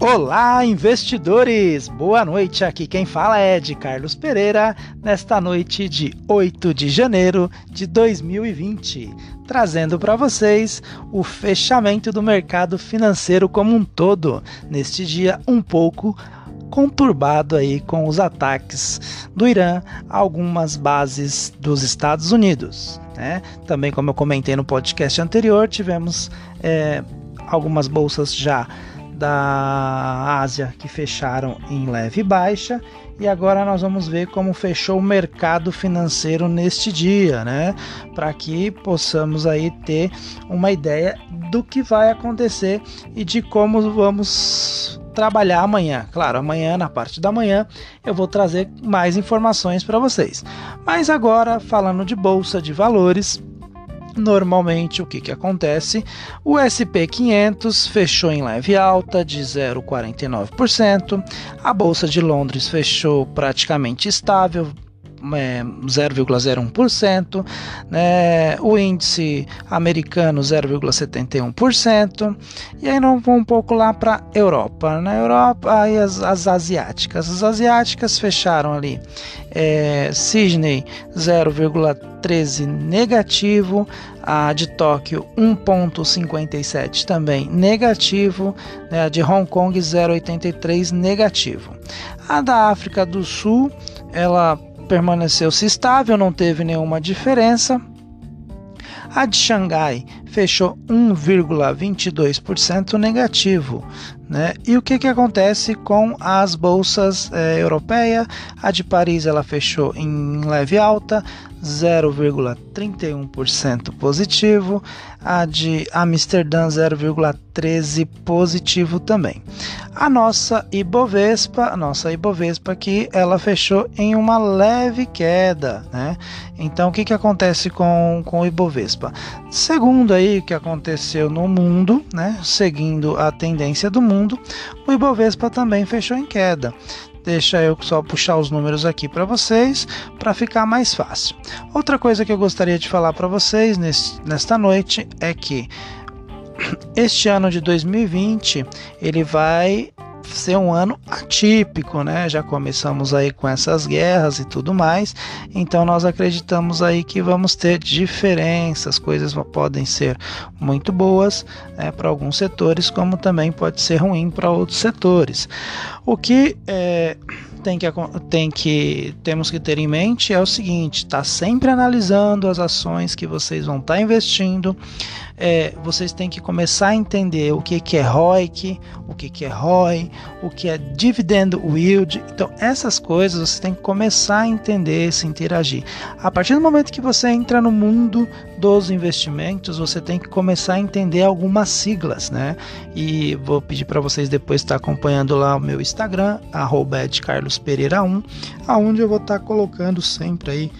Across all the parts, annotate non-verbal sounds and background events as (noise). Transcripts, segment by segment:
Olá, investidores! Boa noite. Aqui quem fala é de Carlos Pereira, nesta noite de 8 de janeiro de 2020, trazendo para vocês o fechamento do mercado financeiro como um todo, neste dia um pouco conturbado aí com os ataques do Irã a algumas bases dos Estados Unidos. Né? Também, como eu comentei no podcast anterior, tivemos é, algumas bolsas já da Ásia que fecharam em leve baixa e agora nós vamos ver como fechou o mercado financeiro neste dia, né? Para que possamos aí ter uma ideia do que vai acontecer e de como vamos trabalhar amanhã. Claro, amanhã na parte da manhã eu vou trazer mais informações para vocês. Mas agora falando de bolsa de valores, Normalmente, o que, que acontece? O SP500 fechou em leve alta de 0,49%, a Bolsa de Londres fechou praticamente estável, é, 0,01%, né, o índice americano 0,71%, e aí não vamos um pouco lá para Europa. Na Europa, aí as, as, asiáticas. As asiáticas fecharam ali é, Sydney 0,13 negativo, a de Tóquio 1,57 também negativo, né, a de Hong Kong 0,83 negativo. A da África do Sul, ela permaneceu-se estável, não teve nenhuma diferença. A de Xangai fechou 1,22% negativo. Né? E o que, que acontece com as bolsas é, europeias? A de Paris ela fechou em leve alta, 0,31% positivo, a de Amsterdã 0,13 positivo também. A nossa Ibovespa, a nossa Ibovespa aqui, ela fechou em uma leve queda, né? Então o que, que acontece com, com o Ibovespa? Segundo aí o que aconteceu no mundo, né? Seguindo a tendência do mundo, o Ibovespa também fechou em queda. Deixa eu só puxar os números aqui para vocês para ficar mais fácil. Outra coisa que eu gostaria de falar para vocês nesta noite é que (coughs) este ano de 2020 ele vai ser um ano atípico, né? Já começamos aí com essas guerras e tudo mais, então nós acreditamos aí que vamos ter diferenças, coisas podem ser muito boas né, para alguns setores, como também pode ser ruim para outros setores. O que é, tem que, tem que temos que ter em mente é o seguinte: está sempre analisando as ações que vocês vão estar tá investindo é, vocês têm que começar a entender o que, que é ROIC, o que, que é ROI, o que é dividend yield. Então, essas coisas você tem que começar a entender, se interagir. A partir do momento que você entra no mundo dos investimentos, você tem que começar a entender algumas siglas, né? E vou pedir para vocês depois estar acompanhando lá o meu Instagram, edcarlospereira1, aonde eu vou estar colocando sempre aí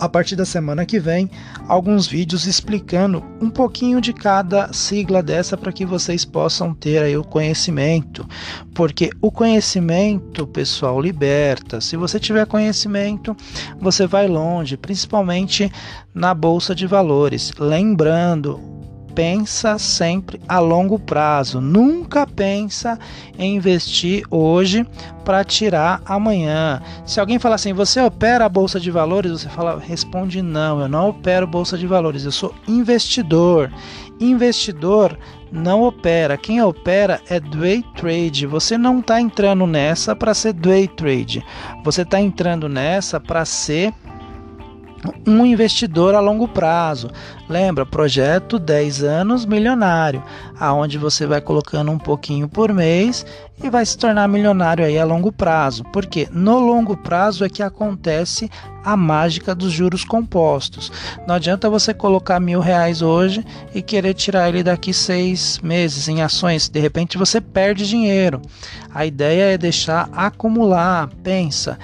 a partir da semana que vem alguns vídeos explicando um pouquinho de cada sigla dessa para que vocês possam ter aí o conhecimento, porque o conhecimento, pessoal, liberta. Se você tiver conhecimento, você vai longe, principalmente na bolsa de valores. Lembrando, pensa sempre a longo prazo. Nunca pensa em investir hoje para tirar amanhã. Se alguém falar assim, você opera a bolsa de valores, você fala, responde não, eu não opero bolsa de valores, eu sou investidor. Investidor não opera. Quem opera é day trade. Você não está entrando nessa para ser day trade. Você está entrando nessa para ser um investidor a longo prazo. Lembra, projeto 10 anos milionário, aonde você vai colocando um pouquinho por mês e vai se tornar milionário aí a longo prazo. Porque no longo prazo é que acontece a mágica dos juros compostos. Não adianta você colocar mil reais hoje e querer tirar ele daqui seis meses em ações. De repente você perde dinheiro. A ideia é deixar acumular. Pensa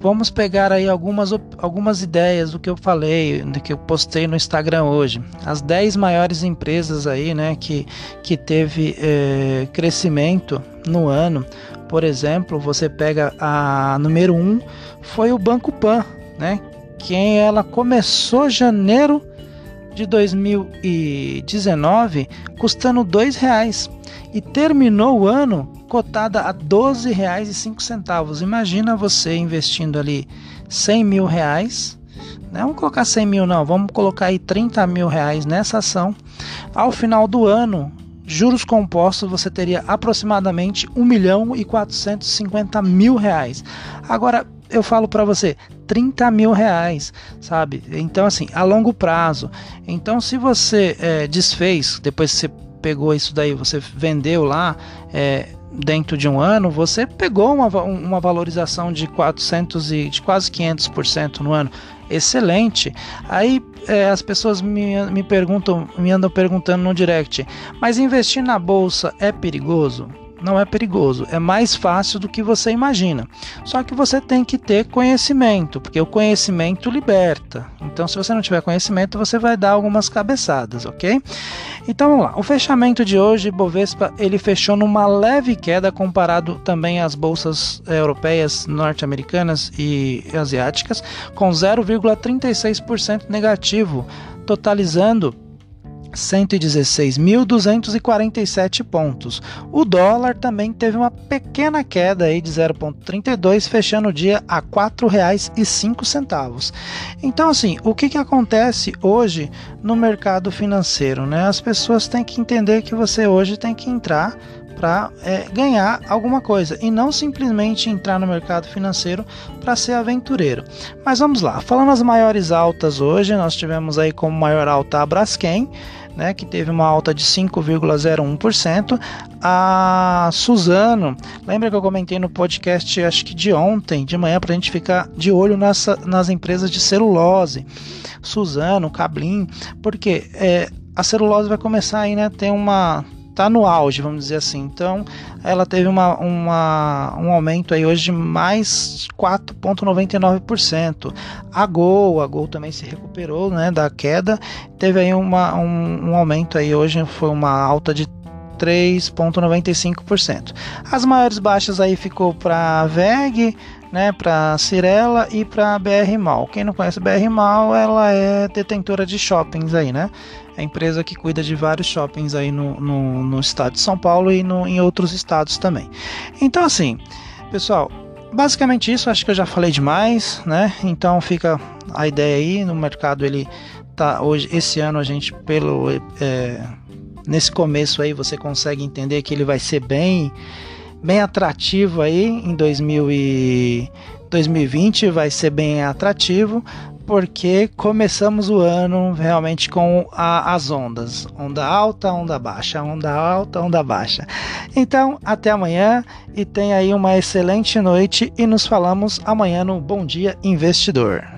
vamos pegar aí algumas, algumas ideias do que eu falei, do que eu postei no Instagram hoje. As 10 maiores empresas aí, né, que, que teve é, crescimento no ano. Por exemplo, você pega a número 1 foi o Banco Pan, né? Quem ela começou janeiro de 2019 custando R$ reais e terminou o ano cotada a R$ 12,05. Imagina você investindo ali 100 mil reais, né? vamos colocar 100 mil não, vamos colocar aí 30 mil reais nessa ação. Ao final do ano, juros compostos, você teria aproximadamente 1 milhão e 450 mil reais. Agora, eu falo para você, 30 mil reais, sabe? Então, assim, a longo prazo. Então, se você é, desfez, depois que você pegou isso daí, você vendeu lá, é, dentro de um ano, você pegou uma, uma valorização de 400 e de quase 500% no ano. Excelente. Aí é, as pessoas me, me perguntam, me andam perguntando no direct, mas investir na bolsa é perigoso? Não é perigoso, é mais fácil do que você imagina. Só que você tem que ter conhecimento, porque o conhecimento liberta. Então, se você não tiver conhecimento, você vai dar algumas cabeçadas, ok? Então, vamos lá. O fechamento de hoje, Bovespa, ele fechou numa leve queda comparado também às bolsas europeias, norte-americanas e asiáticas, com 0,36% negativo, totalizando 116.247 pontos. O dólar também teve uma pequena queda aí de 0,32, fechando o dia a R$ 4,05. Então, assim, o que, que acontece hoje no mercado financeiro? Né? As pessoas têm que entender que você hoje tem que entrar para é, ganhar alguma coisa e não simplesmente entrar no mercado financeiro para ser aventureiro. Mas vamos lá, falando as maiores altas hoje, nós tivemos aí como maior alta a Braskem, né, que teve uma alta de 5,01%. A Suzano, lembra que eu comentei no podcast, acho que de ontem, de manhã, para a gente ficar de olho nessa, nas empresas de celulose, Suzano, Cablin, porque é, a celulose vai começar aí, né, ter uma está no auge, vamos dizer assim. Então, ela teve uma, uma, um aumento aí hoje de mais 4,99%. A Gol, a Gol também se recuperou né, da queda, teve aí uma, um, um aumento aí hoje, foi uma alta de 3,95%. As maiores baixas aí ficou para a VEG, né, para Cirela e para BR Mal. Quem não conhece BR Mal, ela é detentora de shoppings aí, né? é a empresa que cuida de vários shoppings aí no, no, no estado de São Paulo e no, em outros estados também. Então, assim, pessoal, basicamente isso. Acho que eu já falei demais, né? Então fica a ideia aí no mercado. Ele tá hoje, esse ano a gente pelo é, nesse começo aí você consegue entender que ele vai ser bem bem atrativo aí em 2000 e 2020 vai ser bem atrativo porque começamos o ano realmente com a, as ondas: onda alta, onda baixa, onda alta, onda baixa. Então, até amanhã e tenha aí uma excelente noite e nos falamos amanhã no Bom Dia Investidor.